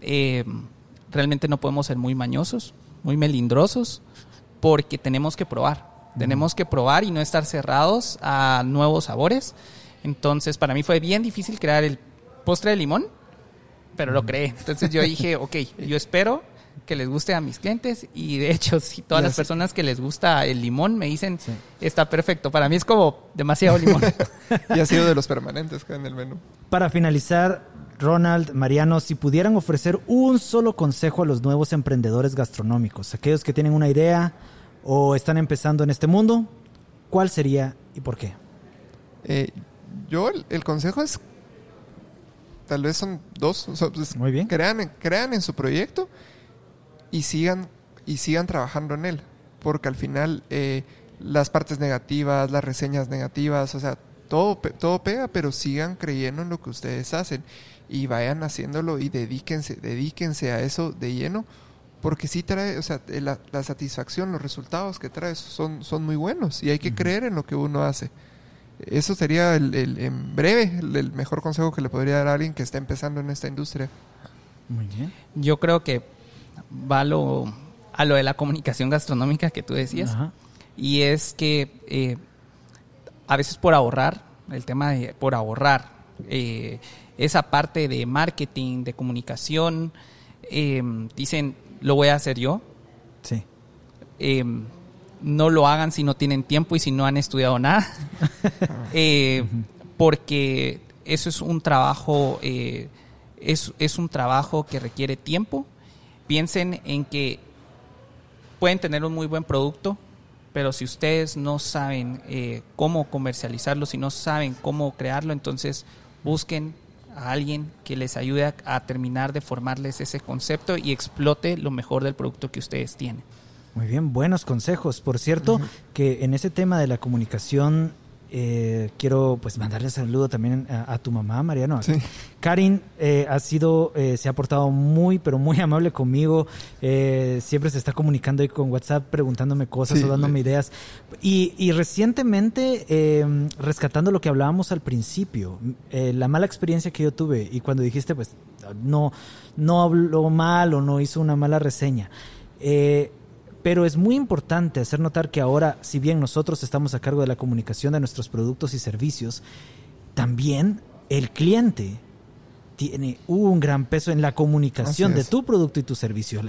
eh, realmente no podemos ser muy mañosos, muy melindrosos, porque tenemos que probar. Tenemos que probar y no estar cerrados a nuevos sabores. Entonces, para mí fue bien difícil crear el postre de limón, pero lo creé. Entonces yo dije, *laughs* ok, yo espero que les guste a mis clientes y de hecho *laughs* si todas las personas que les gusta el limón me dicen sí. está perfecto para mí es como demasiado limón *laughs* y ha sido de los permanentes en el menú para finalizar Ronald Mariano si pudieran ofrecer un solo consejo a los nuevos emprendedores gastronómicos aquellos que tienen una idea o están empezando en este mundo cuál sería y por qué eh, yo el, el consejo es tal vez son dos o sea, pues, muy bien. crean crean en su proyecto y sigan y sigan trabajando en él porque al final eh, las partes negativas las reseñas negativas o sea todo todo pega pero sigan creyendo en lo que ustedes hacen y vayan haciéndolo y dedíquense dedíquense a eso de lleno porque sí trae o sea la, la satisfacción los resultados que trae son son muy buenos y hay que uh -huh. creer en lo que uno hace eso sería el, el, en breve el, el mejor consejo que le podría dar a alguien que está empezando en esta industria muy bien yo creo que va a lo, a lo de la comunicación gastronómica que tú decías. Ajá. Y es que eh, a veces por ahorrar, el tema de por ahorrar, eh, esa parte de marketing, de comunicación, eh, dicen, lo voy a hacer yo. Sí. no lo hagan si no tienen tiempo y si no han estudiado nada. *laughs* uh-huh. Porque eso es un trabajo, es, es un trabajo que requiere tiempo piensen en que pueden tener un muy buen producto, pero si ustedes no saben eh, cómo comercializarlo, si no saben cómo crearlo, entonces busquen a alguien que les ayude a, a, terminar de formarles ese concepto y explote lo mejor del producto que ustedes tienen. Muy bien, buenos consejos. Por cierto, uh -huh. que en ese tema de la comunicación eh, quiero pues mandarle saludo también a, a tu mamá, Mariano. Sí. Karin eh, ha sido, eh, se ha portado muy, pero muy *laughs* amable conmigo. Eh, siempre se está comunicando ahí con WhatsApp, preguntándome cosas Sí, o dándome ideas. Y, y recientemente, eh, rescatando lo que hablábamos al principio, eh, la mala experiencia que yo tuve y cuando dijiste, pues, no, no habló mal o no hizo una mala reseña. Eh, pero es muy importante hacer notar que ahora, si bien nosotros estamos a cargo de la comunicación de nuestros productos y servicios, también el cliente tiene un gran peso en la comunicación de tu producto y tu servicio.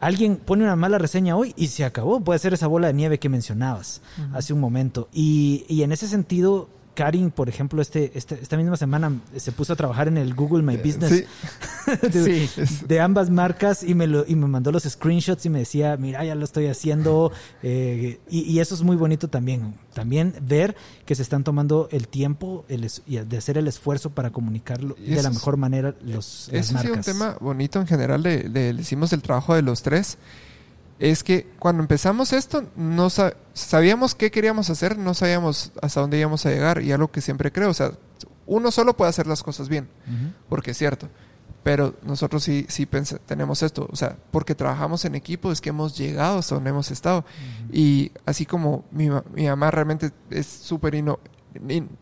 Alguien pone una mala reseña hoy y se acabó. Puede ser esa bola de nieve que mencionabas hace un momento. Y, y en ese sentido, Karin, por ejemplo, este, este- esta misma semana se puso a trabajar en el Google My Business Sí, *laughs* de, Sí. de ambas marcas y me, lo, y me mandó los screenshots y me decía, mira, ya lo estoy haciendo. *laughs* eh, y, y eso es muy bonito también. También ver que se están tomando el tiempo el es- y de hacer el esfuerzo para comunicarlo de la mejor manera los, las Ese ha sido un marcas. tema bonito en general de- hicimos el trabajo de los tres. Es que cuando empezamos esto, no sa- sabíamos qué queríamos hacer, no sabíamos hasta dónde íbamos a llegar y algo que siempre creo, o sea, uno solo puede hacer las cosas bien, porque es cierto. Pero nosotros sí, sí tenemos esto, o sea, porque trabajamos en equipo es que hemos llegado hasta donde hemos estado. Y así como mi, mi mamá realmente es súper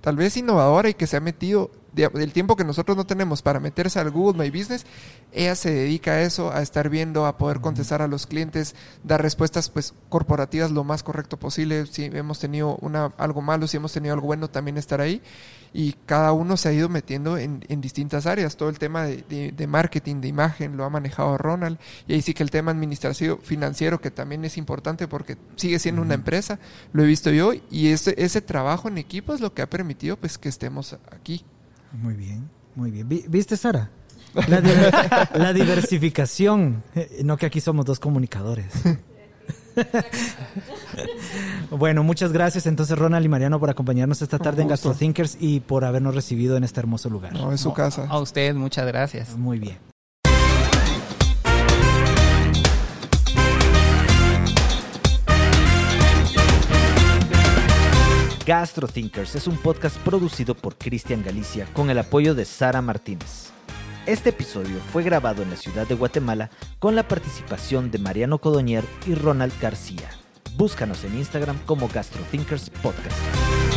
tal vez innovadora y que se ha metido del tiempo que nosotros no tenemos para meterse al Google My Business, ella se dedica a eso, a estar viendo, a poder contestar a los clientes, dar respuestas pues corporativas lo más correcto posible. Si hemos tenido una, algo malo, si hemos tenido algo bueno, también estar ahí. Y cada uno se ha ido metiendo en, en distintas áreas. Todo el tema de, de- de marketing, de imagen, lo ha manejado Ronald. Y ahí sí que el tema administrativo financiero, que también es importante porque sigue siendo una empresa, lo he visto yo. Y ese, ese trabajo en equipo es lo que ha permitido pues que estemos aquí. Muy bien, muy bien. Vi- ¿Viste, Sara? La, di- la diversificación. Eh, No que aquí somos dos comunicadores. *laughs* bueno, muchas gracias entonces Ronald y Mariano por acompañarnos esta tarde en. GastroThinkers y por habernos recibido en este hermoso lugar. No, es su casa. A usted, muchas gracias. Muy bien. GastroThinkers es un podcast producido por Cristian Galicia con el apoyo de Sara Martínez. Este episodio fue grabado en la ciudad de Guatemala con la participación de Mariano Codoñer y Ronald García. Búscanos en Instagram como GastroThinkers Podcast.